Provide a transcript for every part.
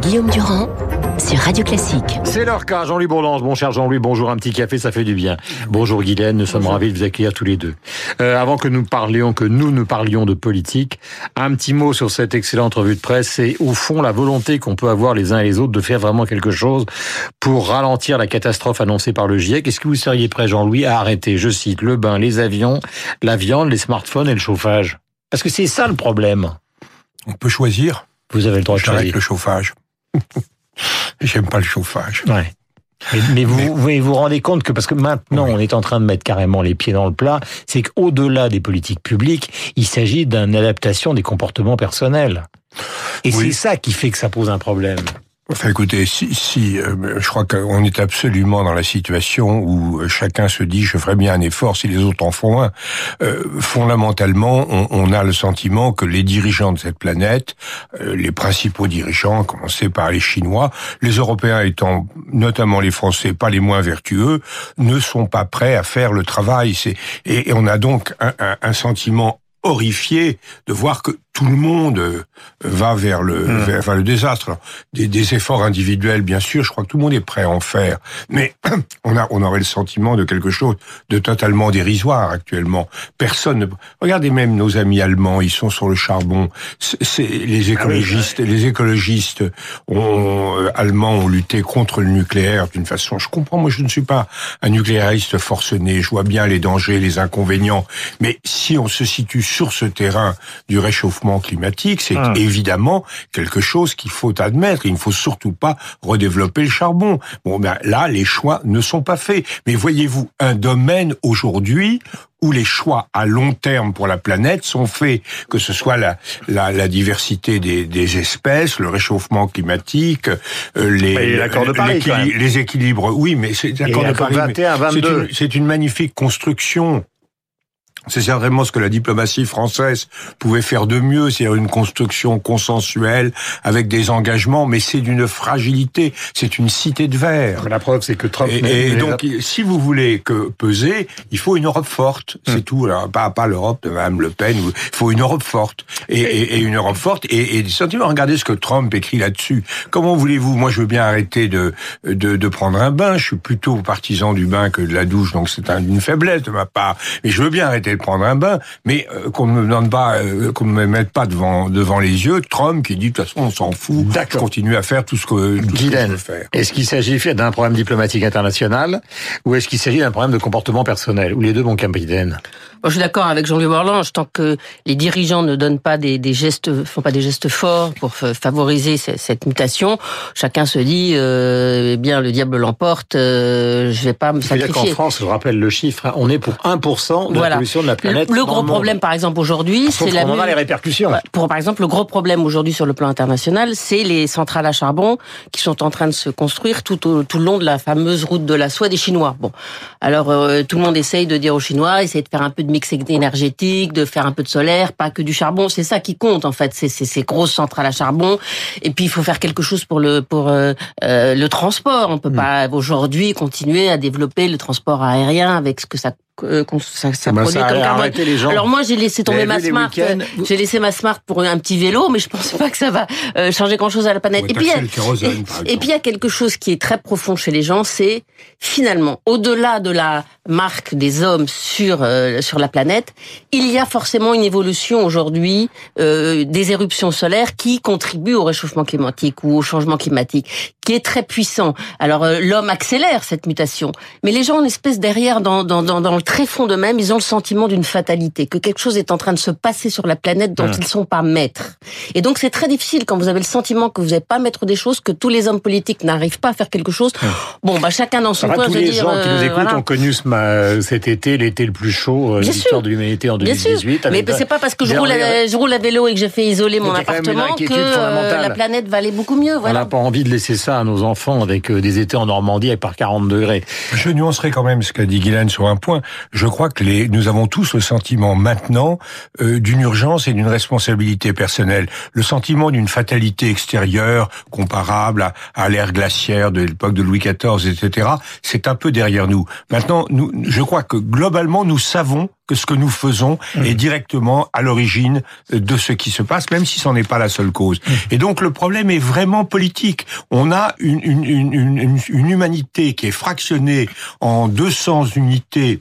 Guillaume Durand sur Radio Classique. C'est leur cas, Jean-Louis Bourlange. Mon cher Jean-Louis, bonjour, un petit café, ça fait du bien. Bonjour Guylaine, nous sommes ravis de vous accueillir tous les deux. Euh, avant que nous parlions, que nous nous parlions de politique, un petit mot sur cette excellente revue de presse. C'est au fond la volonté qu'on peut avoir les uns et les autres de faire vraiment quelque chose pour ralentir la catastrophe annoncée par le GIEC. Est-ce que vous seriez prêt, Jean-Louis, à arrêter, je cite, le bain, les avions, la viande, les smartphones et le chauffage? Parce que c'est ça le problème. On peut choisir. Vous avez le droit de J'arrête choisir. le chauffage. J'aime pas le chauffage. Ouais. Mais, mais vous, vous vous rendez compte que parce que maintenant on est en train de mettre carrément les pieds dans le plat, c'est qu'au-delà des politiques publiques, il s'agit d'une adaptation des comportements personnels. Et Oui. c'est ça qui fait que ça pose un problème. Enfin, écoutez, si, si euh, je crois qu'on est absolument dans la situation où euh, chacun se dit je ferai bien un effort si les autres en font un. Euh, fondamentalement, on, on a le sentiment que les dirigeants de cette planète, euh, les principaux dirigeants, à commencer par les Chinois, les Européens étant notamment les Français pas les moins vertueux, ne sont pas prêts à faire le travail. Et, et on a donc un, un, un sentiment horrifié de voir que tout le monde euh, va vers le vers, vers le désastre. Des, des efforts individuels, bien sûr, je crois que tout le monde est prêt à en faire, mais on a on aurait le sentiment de quelque chose de totalement dérisoire actuellement. Personne ne regardez même nos amis allemands, ils sont sur le charbon. C'est les écologistes, les écologistes ont, euh, allemands ont lutté contre le nucléaire d'une façon. Je comprends, moi je ne suis pas un nucléariste forcené. Je vois bien les dangers, les inconvénients, mais si on se situe sur ce terrain du réchauffement climatique, c'est Hum. évidemment quelque chose qu'il faut admettre. Il ne faut surtout pas redévelopper le charbon. Bon, ben là, les choix ne sont pas faits. Mais voyez-vous, un domaine aujourd'hui où les choix à long terme pour la planète sont faits, que ce soit la, la, la diversité des, des espèces, le réchauffement climatique, euh, les, l'accord de Paris, les équilibres. Oui, mais c'est l'accord de Paris. mais 21, c'est 22. une- C'est une magnifique construction. C'est certainement ce que la diplomatie française pouvait faire de mieux, c'est-à-dire une construction consensuelle avec des engagements, mais c'est d'une fragilité, c'est une cité de verre. La preuve, c'est que Trump... Et, et donc, si vous voulez que peser, il faut une Europe forte, c'est Hum. tout. Alors, pas pas l'Europe de Mme Le Pen. Il faut une Europe forte et, et, et une Europe forte et, et des sentiments. Regardez ce que Trump écrit là-dessus. Comment voulez-vous Moi, je veux bien arrêter de, de de prendre un bain. Je suis plutôt partisan du bain que de la douche, donc c'est un- une faiblesse de ma part. Mais je veux bien arrêter prendre un bain, mais euh, qu'on ne me donne pas, euh, qu'on me mette pas devant devant les yeux Trump qui dit de toute façon on s'en fout. Je continue à faire tout ce que, tout ce que je Guylaine, veux faire. est-ce qu'il s'agit d'un problème diplomatique international ou est-ce qu'il s'agit d'un problème de comportement personnel? Ou les deux, mon capitaine Moi, je suis d'accord avec Jean-Louis Borlange. Tant que les dirigeants ne donnent pas des, des gestes, font pas des gestes forts pour favoriser ce- cette mutation, chacun se dit, euh, eh bien, le diable l'emporte. euh, je vais pas me C'est-à-dire qu'en sacrifier. France, je rappelle le chiffre, hein, on est pour 1% de la pollution de la planète. le gros monde. problème, par exemple, aujourd'hui, c'est la en a les répercussions. Pour par exemple, le gros problème aujourd'hui sur le plan international, c'est les centrales à charbon qui sont en train de se construire tout au tout le long de la fameuse route de la soie des Chinois. Bon, alors euh, tout le monde essaye de dire aux Chinois, essayez de faire un peu de mix énergétique, de faire un peu de solaire, pas que du charbon. C'est ça qui compte en fait, c'est ces grosses centrales à charbon. Et puis il faut faire quelque chose pour le pour euh, euh, le transport. On peut pas aujourd'hui continuer à développer le transport aérien avec ce que ça euh, ça, ça Ben, comme carbone. arrêté les gens. Alors moi j'ai laissé tomber ma smart. euh, J'ai laissé ma smart pour un petit vélo, mais je pense pas que ça va euh, changer grand chose à la planète. Ouais, Et puis, et- et puis il y a quelque chose qui est très profond chez les gens, c'est finalement au-delà de la marque des hommes sur euh, sur la planète, il y a forcément une évolution aujourd'hui euh, des éruptions solaires qui contribuent au réchauffement climatique ou au changement climatique, qui est très puissant. Alors euh, l'homme accélère cette mutation, mais les gens ont une espèce derrière dans dans dans, dans le très fond d'eux-mêmes, ils ont le sentiment d'une fatalité, que quelque chose est en train de se passer sur la planète dont Hum. ils sont pas maîtres. Et donc c'est très difficile quand vous avez le sentiment que vous n'êtes pas maître des choses, que tous les hommes politiques n'arrivent pas à faire quelque chose. Bon, bah chacun dans son coin tous les dire. gens qui nous euh, écoutent voilà. ont connu ce, ma- cet été, l'été le plus chaud euh, de l'histoire de l'humanité en Bien sûr, 2018. mais c'est pas parce que je roule, à, je roule à vélo et que j'ai fait isoler mon même appartement que euh, la planète va aller beaucoup mieux. On n'a pas envie de laisser ça à nos enfants avec euh, des étés en Normandie avec par 40 degrés. Je nuancerai quand même ce qu'a dit Guylaine sur un point. Je crois que les, nous avons tous le sentiment maintenant euh, d'une urgence et d'une responsabilité personnelle. Le sentiment d'une fatalité extérieure comparable à, à l'ère glaciaire de l'époque de Louis XIV, etc. C'est un peu derrière nous. Maintenant, nous, je crois que globalement, nous savons que ce que nous faisons mmh. est directement à l'origine de ce qui se passe, même si ce n'est pas la seule cause. Mmh. Et donc le problème est vraiment politique. On a une, une, une, une humanité qui est fractionnée en 200 unités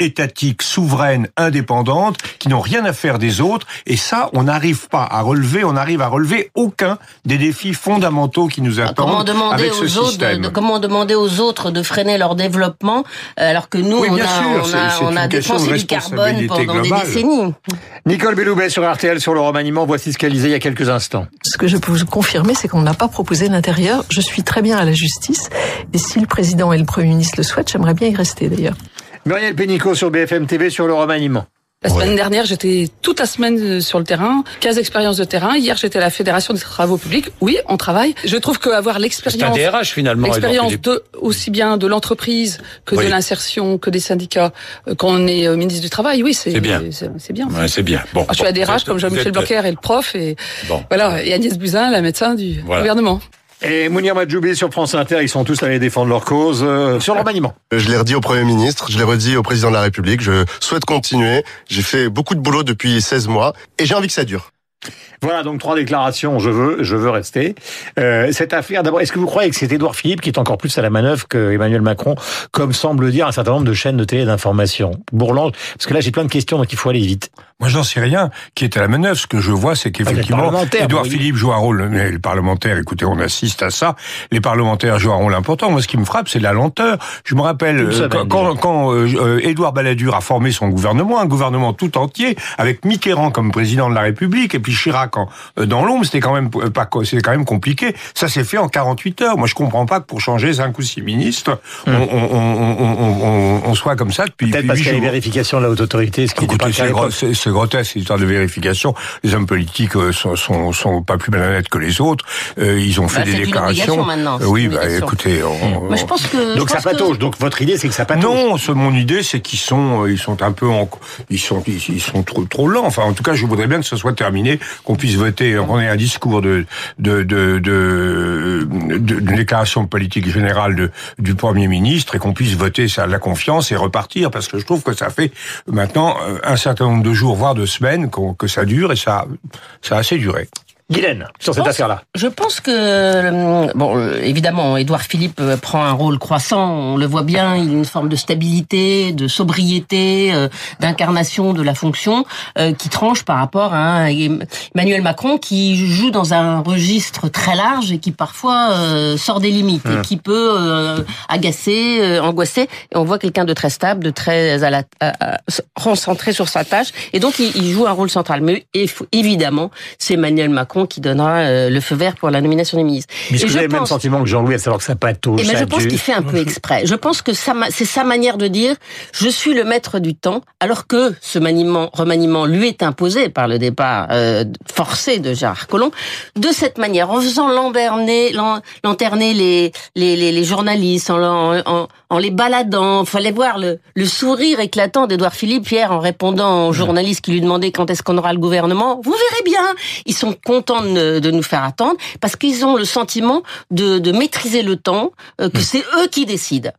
étatiques, souveraines, indépendantes, qui n'ont rien à faire des autres. Et ça, on n'arrive pas à relever, on n'arrive à relever aucun des défis fondamentaux qui nous attendent comment demander avec ce aux système. Autres de, comment demander aux autres de freiner leur développement, euh, alors que nous, on, a, on, a, on a dépensé du carbone pendant des décennies. Nicole Belloubet sur RTL sur le remaniement, voici ce qu'elle disait il y a quelques instants. Ce que je peux vous confirmer, c'est qu'on n'a pas proposé l'intérieur. Je suis très bien à la justice. Et si le président et le Premier ministre le souhaitent, j'aimerais bien y rester d'ailleurs. Muriel Pénicaud sur BFM TV sur le remaniement. La semaine dernière, j'étais toute la semaine euh, sur le terrain, 15 expériences de terrain. Hier, j'étais à la Fédération des travaux publics. Oui, on travaille. Je trouve qu'avoir l'expérience... C'est un DRH finalement. L'expérience de, aussi bien de l'entreprise que oui. de l'insertion, que des syndicats, euh, quand on est euh, ministre du Travail, oui, c'est bien. C'est bien. Ouais, c'est bien. Bon, je suis bon, à DRH comme Jean-Michel Blanquer et le prof et bon. voilà, et Agnès Buzyn, la médecin du voilà. gouvernement. Et Mounir Majoubi sur France Inter, ils sont tous allés défendre leur cause euh, sur leur maniement. Je l'ai redit au Premier ministre, je l'ai redit au Président de la République, je souhaite continuer. J'ai fait beaucoup de boulot depuis 16 mois et j'ai envie que ça dure. Voilà donc trois déclarations. Je veux, je veux rester. Euh, cette affaire, d'abord, est-ce que vous croyez que c'est Édouard Philippe qui est encore plus à la manœuvre que Emmanuel Macron, comme semble dire un certain nombre de chaînes de télé d'information? Bourlange, parce que là j'ai plein de questions, donc il faut aller vite. Moi, j'en sais rien qui est à la manœuvre. Ce que je vois, c'est qu'effectivement, Édouard oui. Philippe joue un rôle. Mais les parlementaires, écoutez, on assiste à ça. Les parlementaires jouent un rôle important. Moi, ce qui me frappe, c'est la lenteur. Je me rappelle euh, quand, quand, quand euh, Édouard Balladur a formé son gouvernement, un gouvernement tout entier, avec Mitterrand comme président de la République et puis Chirac en, euh, dans l'ombre, c'était quand même pas, c'était quand même compliqué. Ça s'est fait en 48 heures. Moi, je comprends pas que pour changer cinq ou six ministres, hum. on, on, on, on, soit comme ça depuis. Peut-être parce qu'il y a les vérifications de la haute autorité, ce qui n'était pas c'est grotesque, cette histoire de vérification. Les hommes politiques sont, sont, sont pas plus malhonnêtes que les autres. Euh, ils ont fait bah, des déclarations. Maintenant, oui, bah, écoutez. On, Mais je pense que, donc je ça patauge. Que... Donc votre idée, c'est que ça patauge. Non, ce, mon idée, c'est qu'ils sont, ils sont un peu, en, ils sont, ils, ils, sont trop, trop lents. Enfin, en tout cas, je voudrais bien que ce soit terminé, qu'on puisse voter, qu'on ait un discours de, de, de, de, de, de déclaration politique générale de, du premier ministre et qu'on puisse voter ça la confiance et repartir, parce que je trouve que ça fait maintenant un certain nombre de jours, voire de semaines que ça dure et ça, ça a assez duré. Guylaine, sur cette affaire-là. Je pense que, bon, évidemment, Édouard Philippe prend un rôle croissant, on le voit bien, il a une forme de stabilité, de sobriété, euh, d'incarnation de la fonction, euh, qui tranche par rapport à Emmanuel Macron, qui joue dans un registre très large et qui parfois euh, sort des limites, hum. et qui peut euh, agacer, euh, angoisser, et on voit quelqu'un de très stable, de très à la, à, à, concentré sur sa tâche, et donc il, il joue un rôle central. Mais évidemment, c'est Emmanuel Macron qui donnera euh, le feu vert pour la nomination des ministres. Mais est-ce que vous avez le même sentiment que Jean-Louis, à savoir que ça patauge et mais Je pense qu'il fait un peu exprès. Je pense que c'est sa manière de dire « je suis le maître du temps », alors que ce maniement, remaniement lui est imposé par le départ euh, forcé de Gérard Collomb. De cette manière, en faisant lanterner, lanterner les, les, les, les journalistes, en, en, en les baladant, il fallait voir le, le sourire éclatant d'Edouard Philippe hier en répondant aux journalistes qui lui demandaient quand est-ce qu'on aura le gouvernement. Vous verrez bien, ils sont contents de, de nous faire attendre parce qu'ils ont le sentiment de, de maîtriser le temps, euh, que mmh. c'est eux qui décident.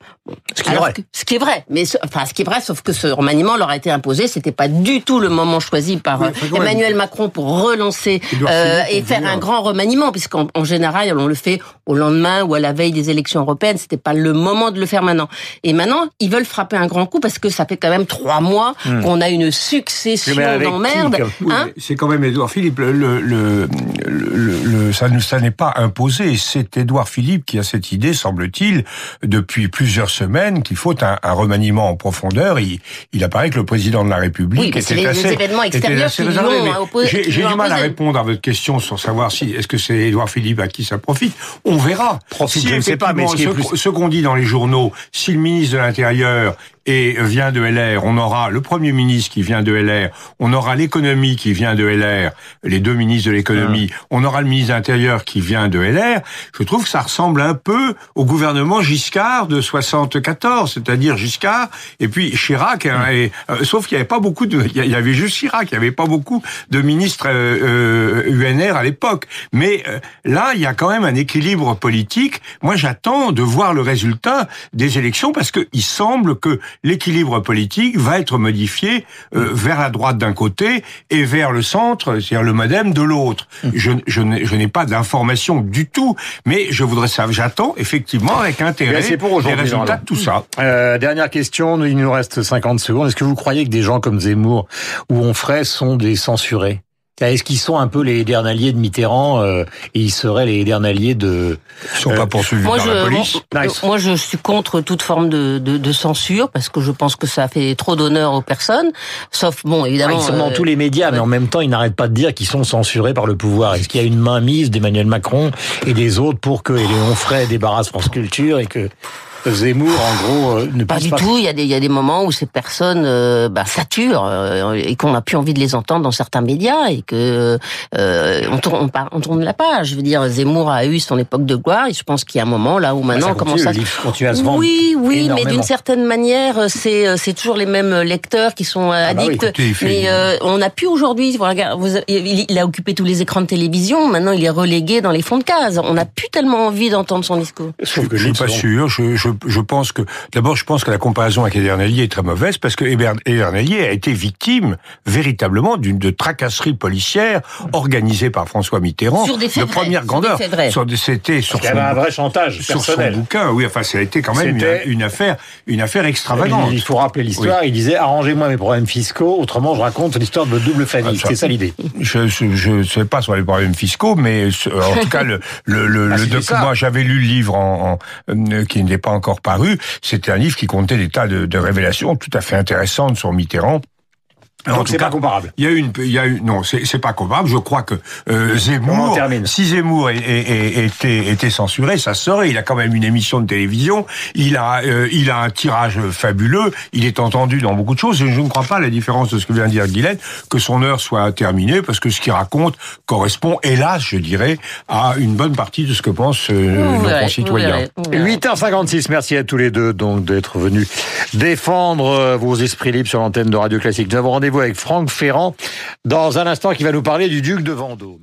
Ce qui est vrai. Que, ce qui est vrai, mais ce, enfin ce qui est vrai, sauf que ce remaniement leur a été imposé, c'était pas du tout le moment choisi par oui, euh, Emmanuel Macron pour relancer euh, et faire un grand remaniement, puisqu'en en général on le fait au lendemain ou à la veille des élections européennes, c'était pas le moment de le faire maintenant. Et maintenant, ils veulent frapper un grand coup parce que ça fait quand même trois mois mmh. qu'on a une succession d'emmerdes. Hein c'est quand même Edouard Philippe. Le, le, le, le ça, ça n'est pas imposé. C'est Edouard Philippe qui a cette idée, semble-t-il, depuis plusieurs semaine qu'il faut un, un, remaniement en profondeur. Il, il, apparaît que le président de la République oui, était les, assez, les événements extérieurs qui lui ont opposé. J'ai du mal à répondre à votre question sur savoir si est-ce que c'est Édouard Philippe à qui ça profite. On verra. Profite, si je ne sais pas, mais ce qu'on dit dans les journaux, si le ministre de l'Intérieur et vient de LR, on aura le Premier ministre qui vient de LR, on aura l'économie qui vient de LR, les deux ministres de l'économie, Ah. on aura le ministre de l'Intérieur qui vient de LR, je trouve que ça ressemble un peu au gouvernement Giscard de 74, c'est-à-dire Giscard et puis Chirac, hein, et, euh, sauf qu'il n'y avait pas beaucoup de, il y avait juste Chirac, il n'y avait pas beaucoup de ministres euh, euh, UNR à l'époque. Mais euh, là, il y a quand même un équilibre politique. Moi, j'attends de voir le résultat des élections parce que il semble que l'équilibre politique va être modifié euh, vers la droite d'un côté et vers le centre, c'est-à-dire le MoDem de l'autre. Je, je n'ai je n'ai pas d'informations du tout, mais je voudrais savoir. J'attends effectivement avec intérêt Ben, pour les résultats alors. de tout ça. Euh, dernière question, il nous reste 50 secondes. Est-ce que vous croyez que des gens comme Zemmour ou Onfray sont des censurés? Est-ce qu'ils sont un peu les derniers de Mitterrand euh, et ils seraient les derniers de... Ils sont Euh, pas poursuivis Moi par je, la police. moi, Nice. moi, je suis contre toute forme de, de, de censure parce que je pense que ça fait trop d'honneur aux personnes. Sauf, bon, Ah, évidemment. ils sont dans euh, tous les médias, mais en même temps, ils n'arrêtent pas de dire qu'ils sont censurés par le pouvoir. Est-ce qu'il y a une main mise d'Emmanuel Macron et des autres pour que les Onfray débarrassent France Culture et que Zemmour, en gros, euh, ne Pas du pas... tout. Il y a des, il y a des moments où ces personnes euh, bah, saturent euh, et qu'on n'a plus envie de les entendre dans certains médias et que euh, on, tourne, on, par- on tourne la page. Je veux dire, Zemmour a eu son époque de gloire et je pense qu'il y a un moment là où maintenant ça on commence continue, à continue à se vendre Oui, oui, mais d'une certaine manière, c'est c'est toujours les mêmes lecteurs qui sont euh, Ah bah oui, addicts. mais euh, on n'a plus aujourd'hui. il, il a occupé tous les écrans de télévision. Maintenant, il est relégué dans les fonds de case. On n'a plus tellement envie d'entendre son discours. Sauf que Je suis pas sûr. Je, je, je pense que d'abord, je pense que la comparaison avec Edernelli est très mauvaise parce que Edernelli a été victime véritablement d'une de tracasserie policière organisée par François Mitterrand Sur des faits de vrais, première grandeur. C'était sur Il y avait un son, vrai chantage sur son personnel. bouquin. Oui, enfin, ça a été quand même une, affaire, une affaire extravagante. Il faut rappeler l'histoire. Il disait arrangez-moi mes problèmes fiscaux, autrement je raconte l'histoire de double famille. Ah, C'est ça l'idée. Je je ne sais pas sur les problèmes fiscaux, mais en tout cas le le, le, Ah, le j'avais lu le livre en, en- euh, qui n'est pas encore paru. C'était un livre qui comptait des tas de, de révélations tout à fait intéressantes sur Mitterrand. En Donc tout c'est cas, pas comparable. Il y a une, il y a une, non, c'est c'est pas comparable. Je crois que euh, en Zemmour, si Zemmour est- est- est- était était censuré, ça serait. Il a quand même une émission de télévision. Il a, euh, il a un tirage fabuleux. Il est entendu dans beaucoup de choses. Et je ne crois pas, à la différence de ce que vient de dire Guylaine, que son heure soit terminée, parce que ce qu'il raconte correspond, hélas, je dirais, à une bonne partie de ce que pensent euh, nos concitoyens. verrez, vous verrez. 8h56, merci à tous les deux donc d'être venus défendre euh, vos esprits libres sur l'antenne de Radio Classique. Nous avons rendez-vous avec Franck Ferrand dans un instant qui va nous parler du duc de Vendôme.